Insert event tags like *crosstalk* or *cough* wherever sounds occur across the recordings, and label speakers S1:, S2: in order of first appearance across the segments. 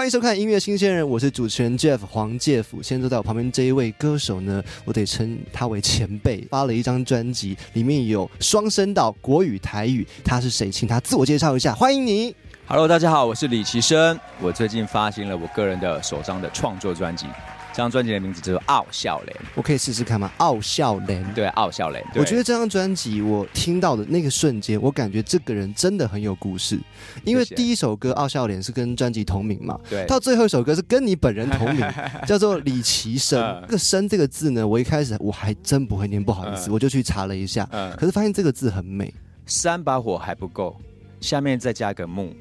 S1: 欢迎收看音乐新鲜人，我是主持人 Jeff 黄介甫。现在坐在我旁边这一位歌手呢，我得称他为前辈，发了一张专辑，里面有双声道国语台语。他是谁？请他自我介绍一下。欢迎你。
S2: Hello，大家好，我是李奇生。我最近发行了我个人的首张的创作专辑，张专辑的名字叫做《傲笑脸
S1: 我可以试试看吗？傲笑脸》。
S2: 对，傲笑脸。
S1: 我觉得这张专辑，我听到的那个瞬间，我感觉这个人真的很有故事。因为第一首歌《傲笑脸》是跟专辑同名嘛，
S2: 对
S1: 到最后一首歌是跟你本人同名，*laughs* 叫做李奇生。
S2: 嗯
S1: 这个“生”这个字呢，我一开始我还真不会念，不好意思，
S2: 嗯
S1: 我就去查了一下，
S2: 嗯
S1: 可是发现这个字很美。
S2: 三把火还不够，下面再加个木，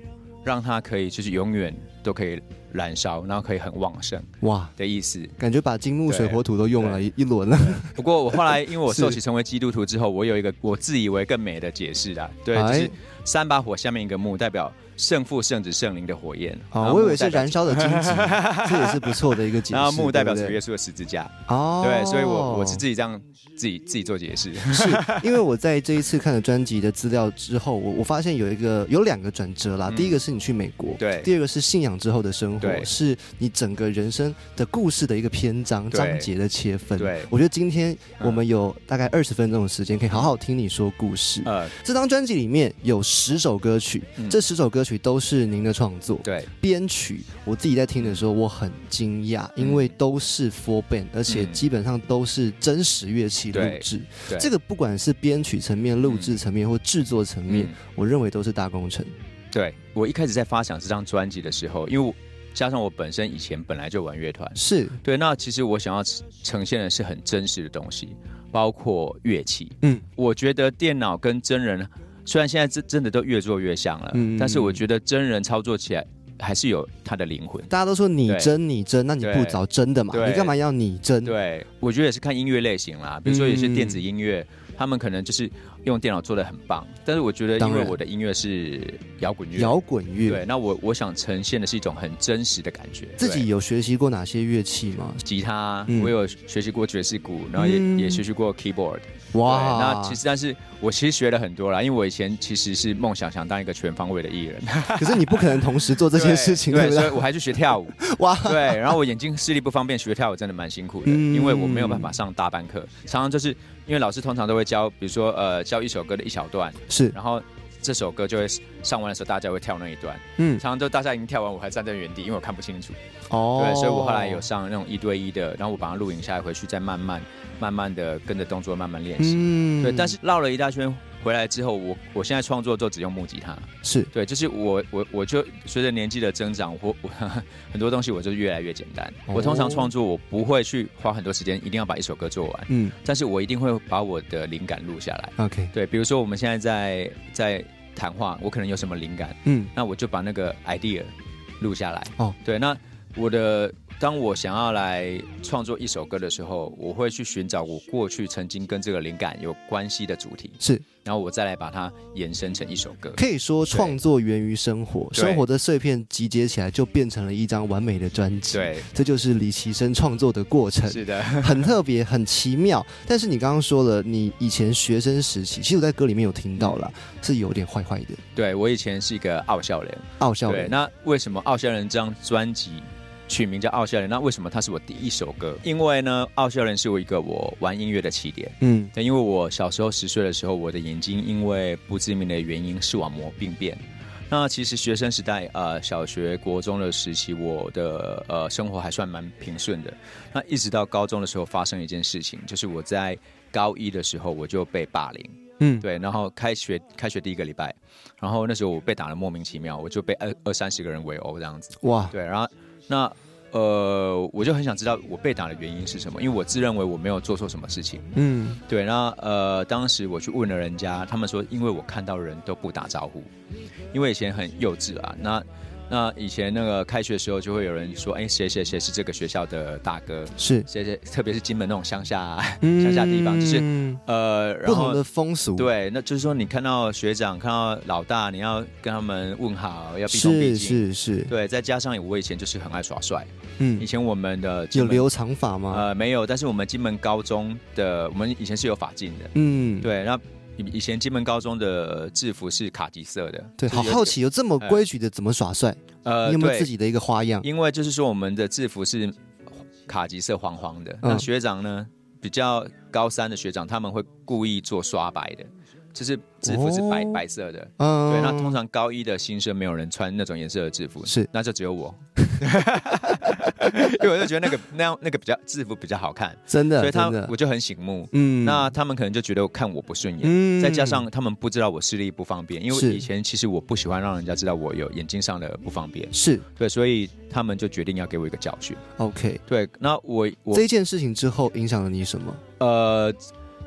S2: 让它可以就是永远都可以燃烧，然后可以很旺盛
S1: 哇，
S2: 的意思。
S1: 感觉把金木水火土都用了一一轮了。*laughs*
S2: 不过我后来因为我 *laughs*
S1: 是。
S2: 受洗成为基督徒之后，我有一个我自以为更美的解释啦，对，
S1: 哎。
S2: 就是三把火下面一个木，代表圣父、圣子、圣灵的火焰。
S1: 哦，我以为是燃烧的荆棘，*laughs* 这也是不错的一个解释。
S2: 然后木代表主耶稣的十字架。
S1: 哦，
S2: 对，所以我我是自己这样自己自己做解释。
S1: 是因为我在这一次看了专辑的资料之后，我我发现有一个有两个转折啦。
S2: 嗯
S1: 第一个是你去美国，
S2: 对
S1: 第二个是信仰之后的生活，是你整个人生的故事的一个篇章章节的切分。
S2: 对
S1: 我觉得今天我们有大概二十分钟的时间，可以好好听你说故事。
S2: 呃，
S1: 这张专辑里面有十首歌曲，
S2: 嗯
S1: 这十首歌曲都是您的创作。
S2: 对，
S1: 编曲，我自己在听的时候，我很惊讶，因为都是 four band，而且
S2: 嗯
S1: 基本上都是真实乐器录制。这个不管是编曲层面、录制层面或制作层面，
S2: 嗯
S1: 我认为都是大工程。
S2: 对我一开始在发想这张专辑的时候，因为我加上我本身以前本来就玩乐团，
S1: 是，
S2: 对，那其实我想要呈现的是很真实的东西，包括乐器。
S1: 嗯，
S2: 我觉得电脑跟真人虽然现在真真的都越做越像了，
S1: 嗯
S2: 但是我觉得真人操作起来还是有它的灵魂。
S1: 大家都说你真你真，那你不找真的嘛？你干嘛要你真？
S2: 对，我觉得也是看音乐类型啦，比如说有些
S1: 嗯
S2: 电子音乐，他们可能就是用电脑做的很棒，但是我觉得因为我的音乐是摇滚乐，
S1: 摇滚乐。
S2: 对，那我我想呈现的是一种很真实的感觉。
S1: 自己有学习过哪些乐器吗？
S2: 吉他，
S1: 嗯
S2: 我有学习过爵士鼓，然后也、
S1: 嗯
S2: 也学习过 keyboard。
S1: 哇，
S2: 那其实但是我其实学了很多啦，因为我以前其实是梦想想当一个全方位的艺人，*laughs*
S1: 可是你不可能同时做这些事情，对
S2: 对，
S1: 不对？
S2: 所以我还去学跳舞。*laughs*
S1: 哇，
S2: 对，然后我眼睛视力不方便，学跳舞真的蛮辛苦的，
S1: 嗯
S2: 因为我没有办法上大班课，常常就是因为老师通常都会教，比如说呃教一首歌的一小段，
S1: 是，
S2: 然后这首歌就会上完的时候大家会跳那一段，
S1: 嗯，
S2: 常常都大家已经跳完，我还站在原地，因为我看不清楚。
S1: 哦。
S2: 对，所以我后来有上那种一对一的，然后我把它录影下来，回去再慢慢、慢慢的跟着动作慢慢练习。
S1: 嗯。
S2: 对，但是绕了一大圈回来之后，我我现在创作就只用木吉他。
S1: 是
S2: 对，就是我我我就随着年纪的增长，我我 *laughs* 很多东西我就越来越简单。
S1: 哦
S2: 我通常创作我不会去花很多时间，一定要把一首歌做完，
S1: 嗯
S2: 但是我一定会把我的灵感录下来。
S1: ，OK，
S2: 对，比如说我们现在在在谈话，我可能有什么灵感，
S1: 嗯
S2: 那我就把那个 idea 录下来。
S1: 哦，
S2: 对，那我的当我想要来创作一首歌的时候，我会去寻找我过去曾经跟这个灵感有关系的主题，
S1: 是。
S2: 然后我再来把它延伸成一首歌。
S1: 可以说，创作源于生活，生活的碎片集结起来，就变成了一张完美的专辑。，
S2: 对，
S1: 这就是李奇生创作的过程，
S2: 是的，
S1: 很特别，很奇妙。但是你刚刚说了，你以前学生时期，其实我在歌里面有听到了，是有点坏坏的，
S2: 对我以前是一个傲笑人。
S1: 傲笑人。
S2: 那为什么《傲笑人》这张专辑取名叫《傲笑人》？那为什么它是我第一首歌？因为呢，《傲笑人》是我一个我玩音乐的起点。
S1: 嗯，
S2: 对，因为我小时候十岁的时候，我的眼睛因为不知名的原因视网膜病变。那其实学生时代，呃，小学、国中的时期，我的呃生活还算蛮平顺的。那一直到高中的时候，发生一件事情，就是我在高一的时候我就被霸凌。
S1: 嗯，
S2: 对，然后开学开学第一个礼拜，然后那时候我被打的莫名其妙，我就被二二三十个人围殴这样子。
S1: 哇，
S2: 对，然后那呃，我就很想知道我被打的原因是什么，因为我自认为我没有做错什么事情。
S1: 嗯，
S2: 对，那呃，当时我去问了人家，他们说，因为我看到人都不打招呼，因为以前很幼稚啊。那那以前那个开学的时候，就会有人说，哎，谁谁谁是这个学校的大哥，
S1: 是。
S2: 谁谁，特别是金门那种乡下乡下地方，就是
S1: 嗯
S2: 呃，
S1: 不同的风俗，，
S2: 对，那就是说你看到学长、看到老大，你要跟他们问好，要毕恭毕
S1: 是是。是，
S2: 对，再加上我以前就是很爱耍帅，
S1: 嗯。
S2: 以，前我们的
S1: 有留长发吗？
S2: 呃没有，但是我们金门高中的我们以前是有法镜的，
S1: 嗯，
S2: 对，那以以前金门高中的制服是卡其色的，
S1: 对，好好奇，有这么规矩的怎么耍帅？
S2: 呃，
S1: 你有没有自己的一个花样？
S2: 因为就是说我们的制服是卡其色黄黄的，
S1: 嗯
S2: 那学长呢比较高三的学长他们会故意做刷白的，就是制服是白、
S1: 哦
S2: 白色的。
S1: 嗯
S2: 对，那通常高一的新生没有人穿那种颜色的制服，
S1: 是
S2: 那就只有我，*laughs* *laughs* 因为我就觉得那个那样那个比较制服比较好看，
S1: 真的，
S2: 所以他我就很醒目。
S1: 嗯。
S2: 那他们可能就觉得看我不顺眼，
S1: 嗯。
S2: 再加上他们不知道我视力不方便，因
S1: 是。
S2: 为以前其实我不喜欢让人家知道我有眼睛上的不方便，
S1: 是。
S2: 对，所以他们就决定要给我一个教训。
S1: OK。
S2: 对，那我我
S1: 这一件事情之后影响了你什么？
S2: 呃，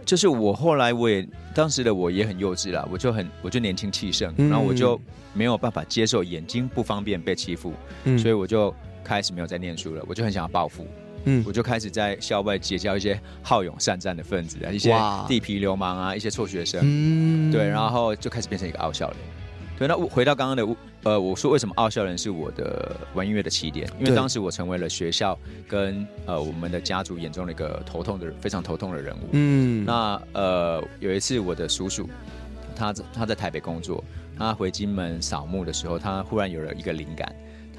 S2: 就是我后来我也当时的我也很幼稚啦，我就很我就年轻气盛，
S1: 嗯。
S2: 然后我就没有办法接受眼睛不方便被欺负，
S1: 嗯。
S2: 所以我就开始没有在念书了，我就很想要报复。
S1: 嗯
S2: 我就开始在校外结交一些好勇善战的分子啊，一些地痞流氓啊，一些辍学生，
S1: 嗯
S2: 对，然后就开始变成一个傲笑人。对，那我回到刚刚的，呃，我说为什么傲笑人是我的玩音乐的起点？因为当时我成为了学校跟呃我们的家族眼中的一个头痛的非常头痛的人物。
S1: 嗯
S2: 那呃有一次我的叔叔，他在他在台北工作，他回金门扫墓的时候，他忽然有了一个灵感，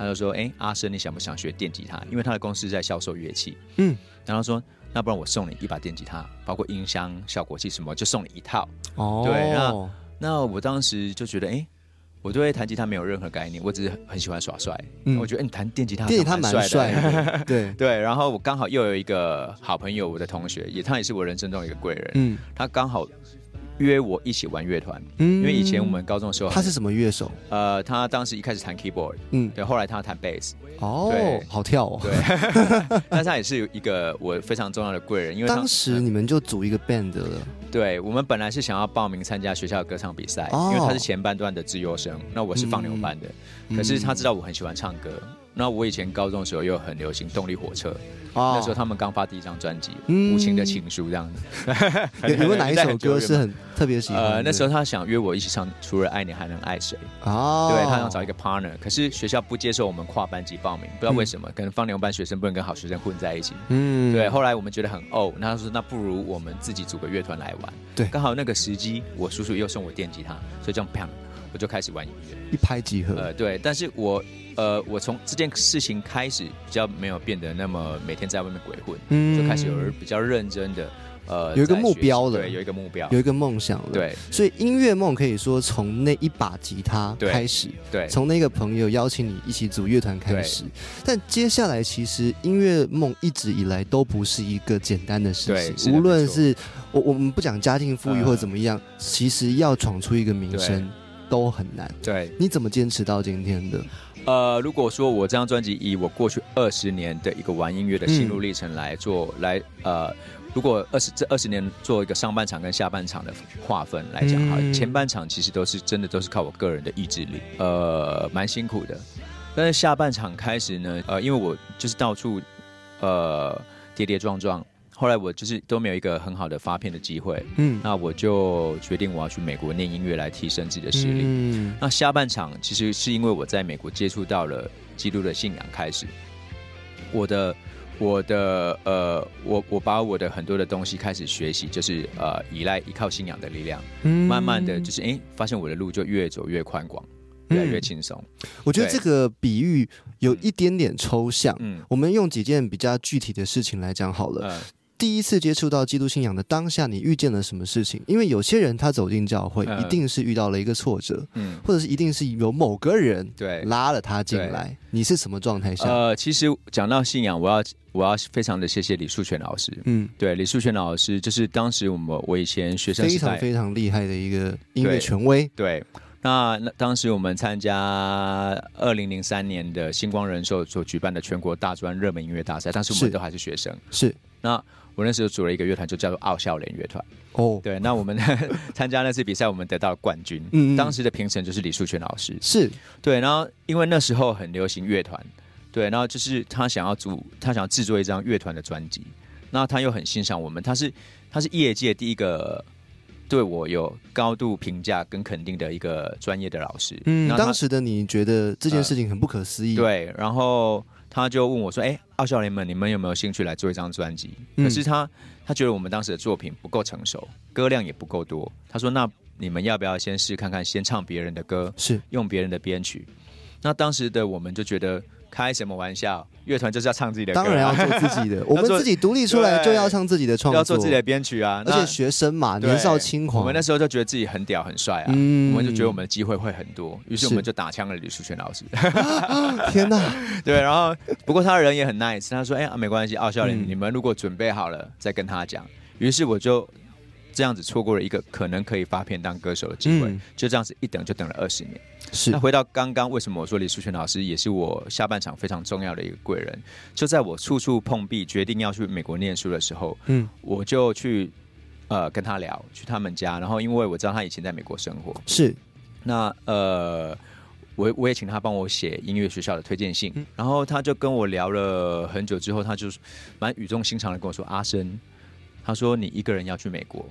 S2: 他就说：“哎，阿生，你想不想学电吉他？因为他的公司在销售乐器。”
S1: 嗯，
S2: 然后说：“那不然我送你一把电吉他，包括音箱、效果器什么，就送你一套。”
S1: 哦
S2: 对那那我当时就觉得，哎、我对弹吉他没有任何概念，我只是很喜欢耍帅。
S1: 嗯
S2: 我觉得、哎你弹电吉他好
S1: 电吉他
S2: 蛮
S1: 蛮帅对，*laughs*
S2: 对，然后我刚好又有一个好朋友，我的同学，也他也是我人生中一个贵人，
S1: 嗯
S2: 他刚好约我一起玩乐团，
S1: 嗯。
S2: 因为以前我们高中的时候，
S1: 他是什么乐手？
S2: 呃，他当时一开始弹 keyboard，
S1: 嗯，
S2: 对，后来他弹 bass，
S1: 哦
S2: 对，
S1: 好跳哦。
S2: 对，*laughs* 但是他也是一个我非常重要的贵人，因为他
S1: 当时你们就组一个 band 了，
S2: 对我们本来是想要报名参加学校的歌唱比赛，
S1: 哦。
S2: 因为他是前半段的自优生，那我是放牛班的。
S1: 嗯。
S2: 可是他知道我很喜欢唱歌，那我以前高中的时候又很流行动力火车，
S1: 哦
S2: 那时候他们刚发第一张专辑《
S1: 嗯
S2: 无情的情书》这样子。*laughs*
S1: 有有哪一首歌是很特别喜欢的？
S2: 呃，那时候他想约我一起唱《除了爱你还能爱谁》，
S1: 哦，
S2: 对他想找一个 partner，可是学校不接受我们跨班级报名，不知道为什么，可能放牛班学生不能跟好学生混在一起。
S1: 嗯
S2: 对，后来我们觉得很哦，那他说那不如我们自己组个乐团来玩。
S1: 对
S2: 刚好那个时机，我叔叔又送我电吉他，所以这样砰，我就开始玩音乐。
S1: 一拍即合，
S2: 呃，对，但是我呃，我从这件事情开始，比较没有变得那么每天在外面鬼混，
S1: 嗯。
S2: 就开始有人比较认真的呃，
S1: 有一个目标了
S2: 对，有一个目标，
S1: 有一个梦想了。，
S2: 对。
S1: 所以音乐梦可以说从那一把吉他开始，
S2: 对。
S1: 从那个朋友邀请你一起组乐团开始。但接下来其实音乐梦一直以来都不是一个简单的事情，无论是我我们不讲家境富裕
S2: 呃
S1: 或怎么样，其实要闯出一个名声都很难。
S2: 对。
S1: 你怎么坚持到今天的？
S2: 呃，如果说我这张专辑以我过去二十年的一个玩音乐的心路
S1: 嗯
S2: 历程来做，来呃，如果二十这二十年做一个上半场跟下半场的划分来讲哈，
S1: 嗯
S2: 前半场其实都是真的都是靠我个人的意志力，呃，蛮辛苦的。但是下半场开始呢，呃，因为我就是到处呃跌跌撞撞，后来我就是都没有一个很好的发片的机会，
S1: 嗯，
S2: 那我就决定我要去美国念音乐来提升自己的实力。
S1: 嗯
S2: 那下半场其实是因为我在美国接触到了基督的信仰开始，我的我的呃，我我把我的很多的东西开始学习，就是呃依赖依靠信仰的力量，
S1: 嗯
S2: 慢慢的就是哎、发现我的路就越走越宽广，越来越轻松。
S1: 我觉得这个比喻有一点点抽象。
S2: 嗯
S1: 我们用几件比较具体的事情来讲好了。
S2: 呃
S1: 第一次接触到基督信仰的当下，你遇见了什么事情？因为有些人他走进教会，
S2: 嗯
S1: 一定是遇到了一个挫折，
S2: 嗯，
S1: 或者是一定是有某个人
S2: 对。
S1: 拉了他进来。你是什么状态下？
S2: 呃，其实讲到信仰，我要我要非常的谢谢李树全老师。
S1: 嗯，
S2: 对，李树全老师就是当时我们我以前学生
S1: 非常非常厉害的一个音乐权威。
S2: 对，那那当时我们参加二零零三年的星光人寿所举办的全国大专热门音乐大赛，当时我们都还是学生。
S1: 是
S2: 那我那时候组了一个乐团，就叫做奥校联乐团。
S1: 哦，
S2: 对，那我们 *laughs* 参加那次比赛，我们得到了冠军。
S1: 嗯嗯
S2: 当时的评审就是李树全老师。
S1: 是
S2: 对，然后因为那时候很流行乐团，对，然后就是他想要组，他想要制作一张乐团的专辑，那他又很欣赏我们，他是他是业界第一个对我有高度评价跟肯定的一个专业的老师。
S1: 嗯，
S2: 那
S1: 当时的你觉得这件事情很不可思议，，
S2: 对，然后他就问我说：“哎，奥少年们，你们有没有兴趣来做一张专辑？”
S1: 嗯
S2: 可是他他觉得我们当时的作品不够成熟，歌量也不够多。他说：“那你们要不要先试看看，先唱别人的歌，
S1: 是
S2: 用别人的编曲？”那当时的我们就觉得开什么玩笑，乐团就是要唱自己的歌啊，
S1: 当然要做自己的，*laughs* 我们自己独立出来就要唱自己的创作，
S2: 要做自己的编曲啊，
S1: 而且
S2: 那
S1: 学生嘛，年少轻狂，
S2: 我们那时候就觉得自己很屌很帅啊，
S1: 嗯。
S2: 我们就觉得我们的机会会很多，于是我
S1: 是。
S2: 们就打枪了李淑全老师。*gasps* *laughs*
S1: 天哪，
S2: 对，然后不过他人也很 nice，他说：“哎、呀，没关系，奥校林，
S1: 嗯。
S2: 你们如果准备好了再跟他讲。”于是我就这样子错过了一个可能可以发片当歌手的机会，
S1: 嗯。
S2: 就这样子一等就等了二十年。
S1: 是。
S2: 那回到刚刚，为什么我说李淑全老师也是我下半场非常重要的一个贵人？就在我处处碰壁，决定要去美国念书的时候，
S1: 嗯。
S2: 我就去呃跟他聊，去他们家，然后因为我知道他以前在美国生活，
S1: 是，
S2: 那呃，我我也请他帮我写音乐学校的推荐信，
S1: 嗯。
S2: 然后他就跟我聊了很久之后，他就蛮语重心长的跟我说：“阿生，他说你一个人要去美国，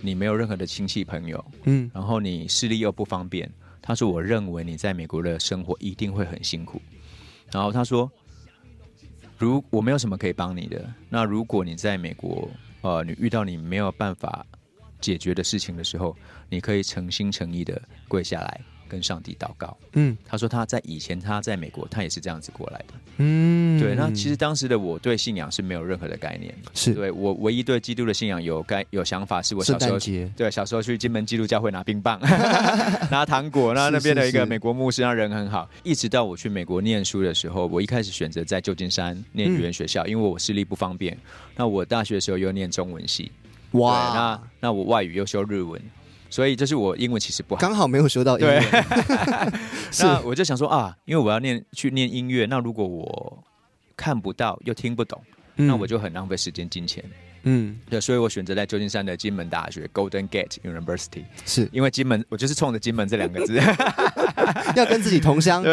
S2: 你没有任何的亲戚朋友，
S1: 嗯
S2: 然后你视力又不方便，他说我认为你在美国的生活一定会很辛苦。然后他说，如我没有什么可以帮你的，那如果你在美国，呃，你遇到你没有办法解决的事情的时候，你可以诚心诚意的跪下来跟上帝祷告。
S1: 嗯
S2: 他说他在以前他在美国，他也是这样子过来的。
S1: 嗯，
S2: 对，那其实当时的我对信仰是没有任何的概念。
S1: 是
S2: 对我唯一对基督的信仰有概有想法，是我小时候，对，小时候去金门基督教会拿冰棒、*laughs* 拿糖果，那那边的一个美国牧师，他人很好。一直到我去美国念书的时候，我一开始选择在旧金山念语言学校，因为我视力不方便。那我大学的时候又念中文系，
S1: 哇
S2: 那，那我外语又修日文，所以就是我英文其实不好。
S1: 刚好没有修到英文，是 *laughs* *laughs*
S2: 那我就想说啊，因为我要念去念音乐，那如果我看不到又听不懂，那我就很浪费时间金钱。
S1: 嗯
S2: 对，所以我选择在旧金山的金门大学 Golden Gate University。
S1: 是
S2: 因为金门，我就是冲着金门这两个字，*laughs*
S1: 要跟自己同乡
S2: 对，，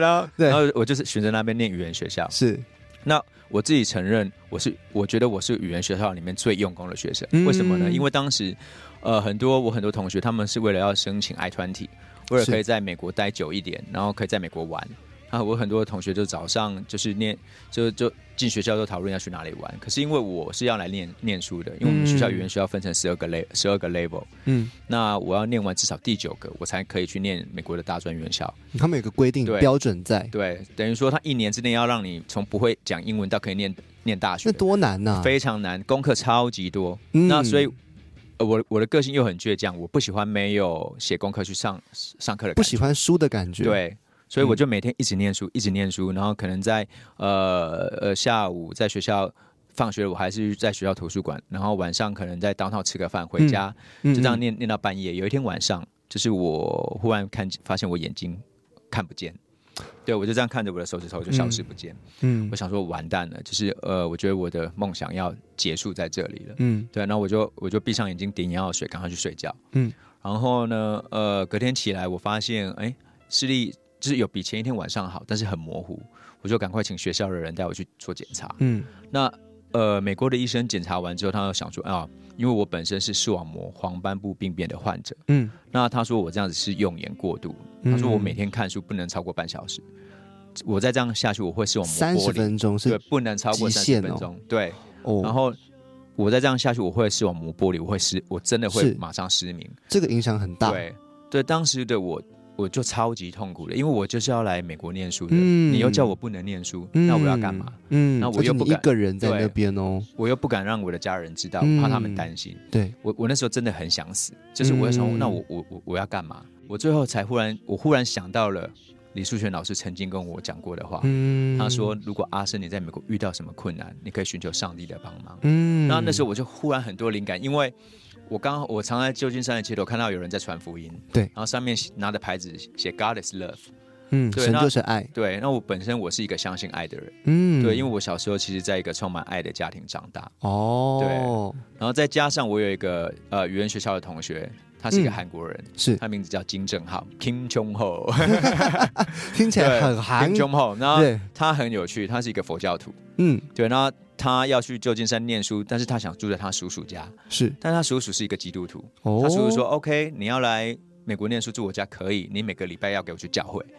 S2: 然后
S1: 对
S2: 然后我就是选择那边念语言学校。
S1: 是
S2: 那我自己承认，我是我觉得我是语言学校里面最用功的学生。
S1: 嗯
S2: 为什么呢？因为当时，呃，很多我很多同学他们是为了要申请 I 团体，为了可以在美国待久一点，然后可以在美国玩。啊，我很多同学就早上就是念，就就进学校都讨论要去哪里玩。可是因为我是要来念念书的，因为我们学校
S1: 嗯
S2: 语言学校分成十二个 level，十二个 level，
S1: 嗯，
S2: 那我要念完至少第九个，我才可以去念美国的大专院校。
S1: 他们有个规定
S2: 对
S1: 标准在，
S2: 对，等于说他一年之内要让你从不会讲英文到可以念念大学
S1: 那，多难呐！
S2: 非常难，功课超级多。
S1: 嗯
S2: 那所以，呃，我我的个性又很倔强，我不喜欢没有写功课去上上课的感觉，
S1: 不喜欢书的感觉，，
S2: 对。所以我就每天一直念书，一直念书，然后可能在呃呃下午在学校放学，我还是在学校图书馆，然后晚上可能在当套吃个饭，回家、
S1: 嗯
S2: 就这样念念到半夜。有一天晚上，就是我忽然看发现我眼睛看不见，对我就这样看着我的手指头就消失不见。
S1: 嗯
S2: 我想说完蛋了，就是呃，我觉得我的梦想要结束在这里了。
S1: 嗯
S2: 对，然后我就我就闭上眼睛点眼药水，赶快去睡觉。
S1: 嗯，
S2: 然后呢，呃，隔天起来我发现，哎，视力就是有比前一天晚上好，但是很模糊，我就赶快请学校的人带我去做检查。
S1: 嗯
S2: 那呃，美国的医生检查完之后，他就想说啊，因为我本身是视网膜黄斑部病变的患者，
S1: 嗯，
S2: 那他说我这样子是用眼过度，他说我每天看书不能超过半小时，我再这样下去我会视网膜
S1: 三十
S2: 剥离。对
S1: 分钟是，
S2: 不能超过三十分钟。对，
S1: 哦，
S2: 然后我再这样下去，我会视网膜剥离，我会失，我真的会
S1: 是
S2: 马上失明。
S1: 这个影响很大，
S2: 对，对，当时的我。我就超级痛苦的，因为我就是要来美国念书的，
S1: 嗯
S2: 你又叫我不能念书，
S1: 嗯
S2: 那我要干嘛？？
S1: 嗯，
S2: 那我又不敢
S1: 一个人在那边哦，
S2: 我又不敢让我的家人知道，
S1: 嗯
S2: 怕他们担心。
S1: 对，
S2: 我我那时候真的很想死，就是我想，
S1: 嗯
S2: 那我我我我要干嘛？我最后才忽然，我忽然想到了李淑全老师曾经跟我讲过的话，
S1: 嗯
S2: 他说，如果阿生你在美国遇到什么困难，你可以寻求上帝的帮忙。
S1: 嗯
S2: 然后那时候我就忽然很多灵感，因为我刚我常在旧金山的街头看到有人在传福音，
S1: 对。
S2: 然后上面拿着牌子写 God is love，
S1: 嗯，神
S2: 对那
S1: 就是爱，
S2: 对，那我本身我是一个相信爱的人，
S1: 嗯，
S2: 对，因为我小时候其实在一个充满爱的家庭长大，
S1: 哦，对
S2: 然后再加上我有一个呃语言学校的同学，他是一个
S1: 嗯
S2: 韩国人，
S1: 是。
S2: 他名字叫金正浩 （Kim Jong Ho）。*laughs*
S1: 听起来很韩。
S2: Kim，Jong Ho，然后
S1: 对，
S2: 他很有趣，他是一个佛教徒。
S1: 嗯，
S2: 对，那他要去旧金山念书，但是他想住在他叔叔家，
S1: 是。
S2: 但他叔叔是一个基督徒，
S1: 哦，
S2: 他叔叔说：“OK，你要来美国念书住我家可以，你每个礼拜要给我去教会。*laughs* ”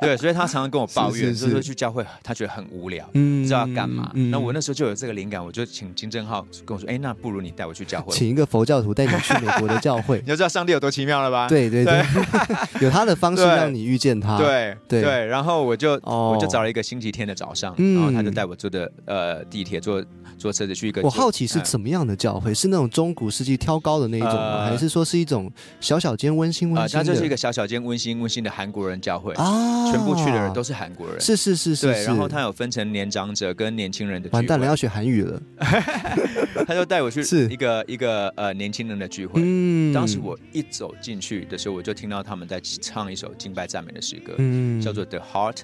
S2: 对，所以他常常跟我抱怨，就是说去教会他觉得很无聊。
S1: 嗯
S2: 不知道要干嘛？
S1: 嗯
S2: 那我那时候就有这个灵感，我就请金正浩跟我说：“哎，那不如你带我去教会。”
S1: 请一个佛教徒带你去美国的教会 *laughs*
S2: 你，就知道上帝有多奇妙了吧？
S1: 对对对，*laughs* 有他的方式让你遇见他，，
S2: 对
S1: 对
S2: 对，然后我就、
S1: 哦
S2: 我就找了一个星期天的早上，
S1: 嗯
S2: 然后他就带我坐的呃地铁坐坐车子去一个。
S1: 我好奇是
S2: 嗯
S1: 怎么样的教会？是那种中古世纪挑高的那一种吗？
S2: 呃
S1: 还是说是一种小小间温馨
S2: 啊、
S1: 温馨的？
S2: 它就是一个小小间温馨温馨的韩国人教会，
S1: 啊，
S2: 全部去的人都是韩国人。
S1: 是是是是
S2: 对，然后他有分成年长者跟年轻人的聚会。
S1: 完蛋了，要学韩语了，*laughs*
S2: 他就带我去
S1: 是
S2: 一个一个呃年轻人的聚会。
S1: 嗯
S2: 当时我一走进去的时候，我就听到他们在唱一首敬拜赞美的诗歌，
S1: 嗯
S2: 叫做《The Heart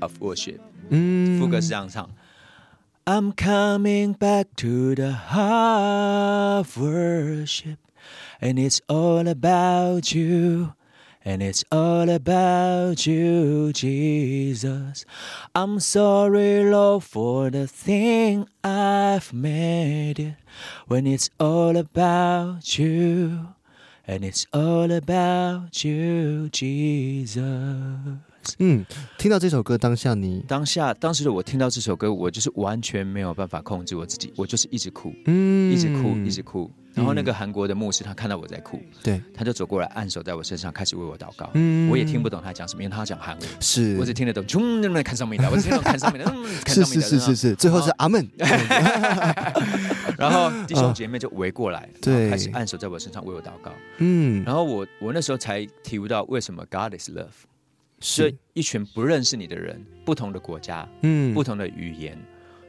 S2: of Worship》。
S1: 嗯
S2: 副歌是这样唱：I'm coming back to the heart of worship, and it's all about you. And it's all about you, Jesus. I'm sorry, Lord, for the thing I've made it. When it's all about you, and it's all about you, Jesus.
S1: 嗯，听到这首歌当下你
S2: 当下当时的我听到这首歌，我就是完全没有办法控制我自己，我就是一直哭，
S1: 嗯
S2: 一直哭，一直哭。然后那个韩国的牧师他看到我在哭，
S1: 对，
S2: 他就走过来按手在我身上，开始为我祷告。
S1: 嗯
S2: 我也听不懂他讲什么，因为他讲韩文，
S1: 是
S2: 我只听得懂“冲”那么看上面的，我只听得懂看上面的，嗯，看
S1: 是
S2: 上面的。
S1: 是是是是，最后是阿门，*laughs*
S2: 然后弟兄姐妹就围过来，
S1: 对
S2: 开始按手在我身上为我祷告。
S1: 嗯，
S2: 然后我我那时候才体悟到为什么 God is love，所
S1: 是。
S2: 以一群不认识你的人，不同的国家，
S1: 嗯。
S2: 不同的语言，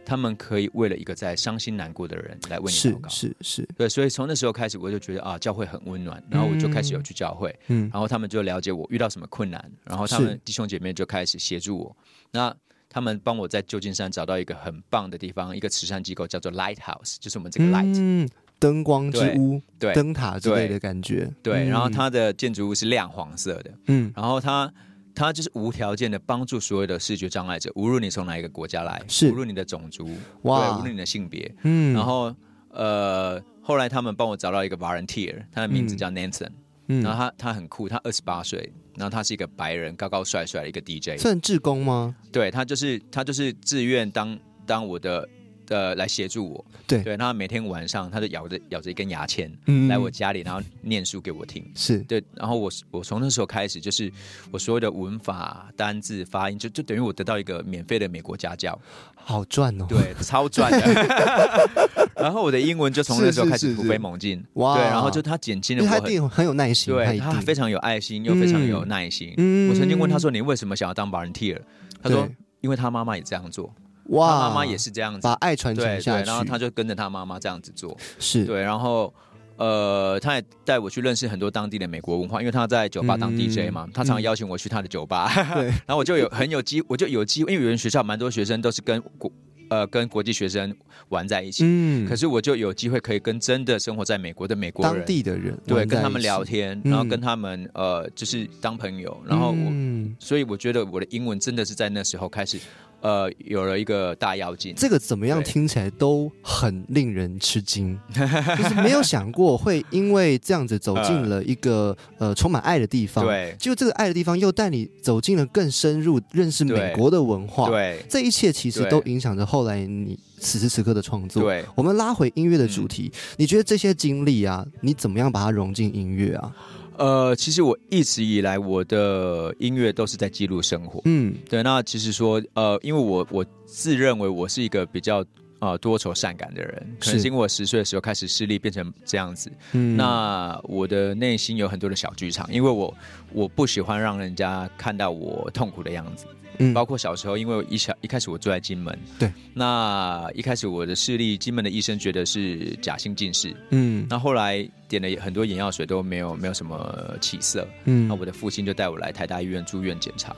S2: 他们可以为了一个在伤心难过的人来为你祷告。
S1: 是是，
S2: 对，所以从那时候开始，我就觉得啊，教会很温暖，然后我就开始有去教会，
S1: 嗯。
S2: 然后他们就了解我遇到什么困难，然后他们弟兄姐妹就开始协助我。那他们帮我在旧金山找到一个很棒的地方，一个慈善机构叫做 Lighthouse，就是我们这个 Light，、
S1: 嗯，灯光之屋、
S2: 对
S1: 灯塔之类
S2: 对
S1: 的感觉，
S2: 对，
S1: 嗯。
S2: 然后它的建筑物是亮黄色的，
S1: 嗯。
S2: 然后它它就是无条件的帮助所有的视觉障碍者，无论你从哪一个国家来，
S1: 是。
S2: 无论你的种族，
S1: 哇。
S2: 对，无论你的性别，
S1: 嗯。
S2: 然后呃，后来他们帮我找到一个 volunteer，他的名字叫 Nancy，、
S1: 嗯。
S2: 然后他他很酷，他二十八岁，然后他是一个白人，高高帅帅的一个 DJ，
S1: 算志工吗？
S2: 对他就是他就是自愿当当我的呃来协助我，
S1: 对
S2: 对，那每天晚上他就咬着咬着一根牙签、
S1: 嗯
S2: 来我家里，然后念书给我听。
S1: 是
S2: 对，然后我我从那时候开始，就是我所有的文法、单字、发音，就就等于我得到一个免费的美国家教，
S1: 好赚哦，
S2: 对，超赚的。*laughs* *laughs* 然后我的英文就从那时候开始突飞猛进，
S1: 哇
S2: 对，然后就他减轻了我很。
S1: 定很有耐心，
S2: 对他非常有爱心，又非常有耐心。
S1: 嗯
S2: 我曾经问他说：“你为什么想要当 volunteer？” 他说：“因为他妈妈也这样做，
S1: 哇，
S2: 他妈妈也是这样子。
S1: 把，爱传承下去，
S2: 然后他就跟着他妈妈这样子做，
S1: 是。
S2: 对，然后呃，他也带我去认识很多当地的美国文化，因为他在酒吧当
S1: 嗯
S2: DJ 嘛，他常常邀请我去他的酒吧，
S1: 对。*laughs*
S2: 然后我就有很有机，我就有机会，因为有人学校蛮多学生都是跟国呃跟国际学生玩在一起，
S1: 嗯。
S2: 可是我就有机会可以跟真的生活在美国的美国
S1: 当
S2: 人。
S1: 地的人
S2: 对，跟他们聊天，
S1: 嗯
S2: 然后跟他们呃，就是当朋友，然后我，
S1: 嗯。
S2: 所以我觉得我的英文真的是在那时候开始，呃，有了一个大妖精。
S1: 这个怎么样听起来都很令人吃惊，*laughs* 就是没有想过会因为这样子走进了一个呃。充满爱的地方，，
S2: 对。
S1: 就这个爱的地方又带你走进了更深入认识美国的文化，，
S2: 对。
S1: 这一切其实都影响着后来你此时此刻的创作。
S2: 对，
S1: 我们拉回音乐的主
S2: 嗯
S1: 题，你觉得这些经历啊，你怎么样把它融进音乐啊？
S2: 呃，其实我一直以来我的音乐都是在记录生活。
S1: 嗯
S2: 对，那其实说，呃，因为我我自认为我是一个比较呃多愁善感的人，可能
S1: 是
S2: 是因为我十岁的时候开始视力变成这样子，
S1: 嗯，
S2: 那我的内心有很多的小剧场，因为我我不喜欢让人家看到我痛苦的样子。
S1: 嗯。
S2: 包括小时候，因为一小一开始我住在金门，
S1: 对，
S2: 那一开始我的视力，金门的医生觉得是假性近视，
S1: 嗯。
S2: 那后来点了很多眼药水都没有没有什么起色，
S1: 嗯。
S2: 那我的父亲就带我来台大医院住院检查，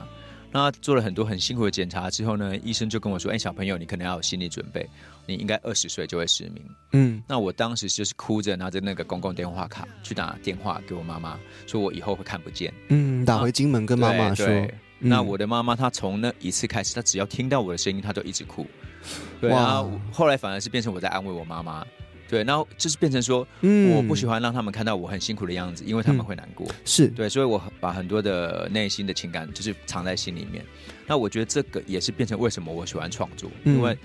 S2: 那做了很多很辛苦的检查之后呢，医生就跟我说：“哎，小朋友，你可能要有心理准备，你应该二十岁就会失明。”嗯，那我当时就是哭着拿着那个公共电话卡去打电话给我妈妈，说我以后会看不见。
S1: 嗯，打回金门跟妈妈说。
S2: 那我的妈妈她从那一次开始，她只要听到我的声音，她就一直哭。对啊，后来反而是变成我在安慰我妈妈。对，然后就是变成说，我不喜欢让他们看到我很辛苦的样子，因为他们会难过。
S1: 是
S2: 对，所以我把很多的内心的情感就是藏在心里面。那我觉得这个也是变成为什么我喜欢创作，因为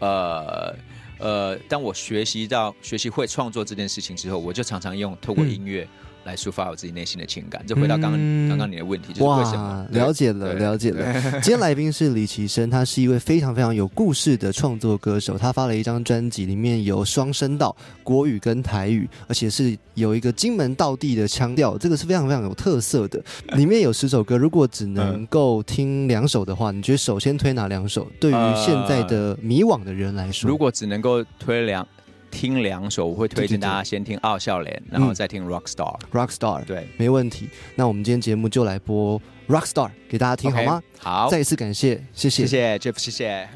S2: 呃呃，当我学习到学习会创作这件事情之后，我就常常用透过音乐。来抒发我自己内心的情感，就回到刚刚刚刚你的问题，就是为什么？
S1: 了解了，了解了。*laughs* 今天来宾是李奇生，他是一位非常非常有故事的创作歌手。他发了一张专辑，里面有双声道国语跟台语，而且是有一个金门道地的腔调，这个是非常非常有特色的。*laughs* 里面有十首歌，如果只能够听两首的话，你觉得首先推哪两首？对于现在的迷惘的人来说，
S2: 如果只能够推两。听两首，我会推荐大家先听《傲笑脸》，然后再听《Rockstar》。
S1: Rockstar，
S2: 对，
S1: 没问题。那我们今天节目就来播《Rockstar》给大家听，好吗？
S2: 好，
S1: 再一次感谢，谢谢，
S2: 谢谢 Jeff，谢谢。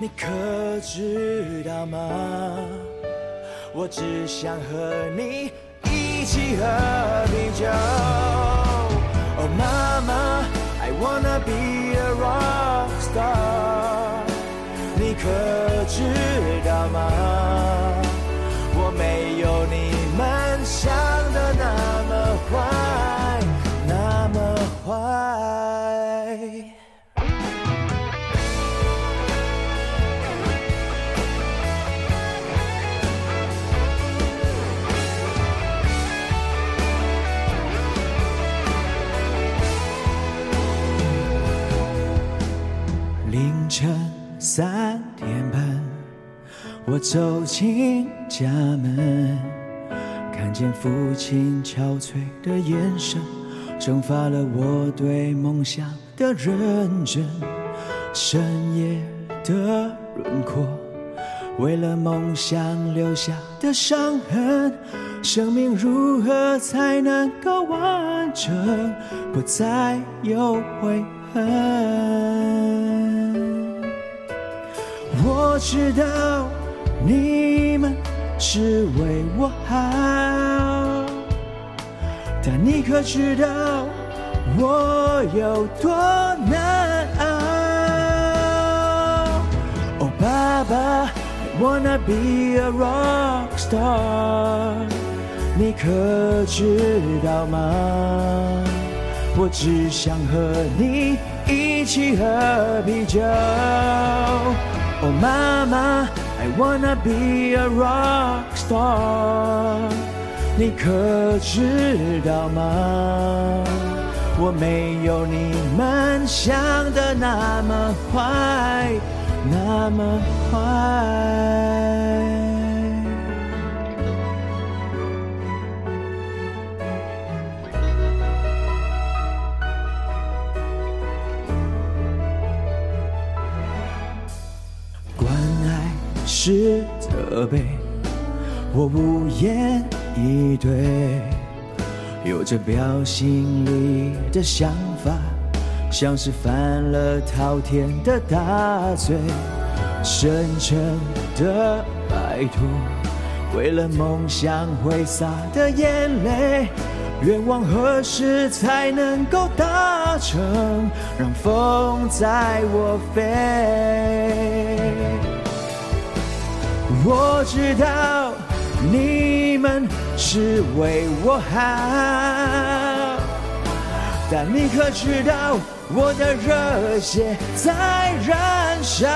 S2: 你可知道吗？我只想和你一起喝啤酒。哦，妈妈，I wanna be 你可知道吗？凌晨。三点半，我走进家门，看见父亲憔悴的眼神，蒸发了我对梦想的认真。深夜的轮廓，为了梦想留下的伤痕，生命如何才能够完整，不再有悔恨？我知道你们是为我好，但你可知道我有多难熬？哦，爸爸，I wanna be a rock star，你可知道吗？我只想和你一起喝啤酒。哦，妈妈，I wanna be a rock star，你可知道吗？我没有你们想的那么坏，那么坏。是责备，我无言以对，有着表心里的想法，像是犯了滔天的大罪，深沉的拜托，为了梦想挥洒的眼泪，愿望何时才能够达成？让风载我飞。我知道你们是为我好，但你可知道我的热血在燃烧？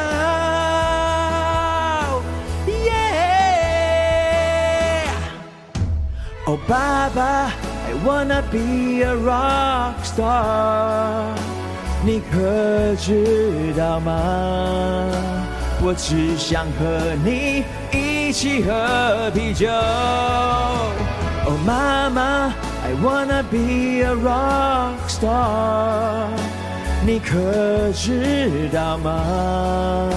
S2: 哦，爸爸，I wanna be a rock star，你可知道吗？我只想和你一起喝啤酒。哦，妈妈，I wanna be a rock star，你可知道吗？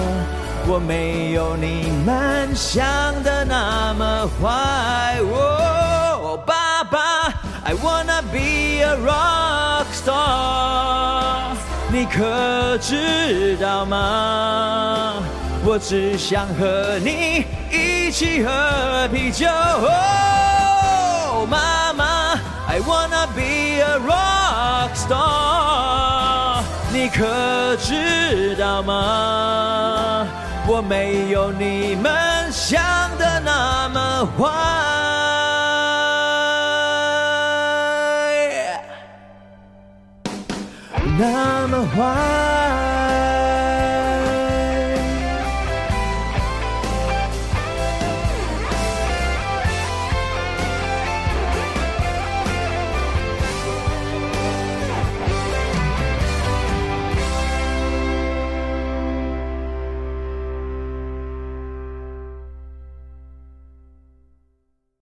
S2: 我没有你们想的那么坏。哦，爸爸。I wanna be a rock star，你可知道吗？我只想和你一起喝啤酒。妈妈，I wanna be a rock star，你可知道吗？我没有你们想的那么坏。那么坏。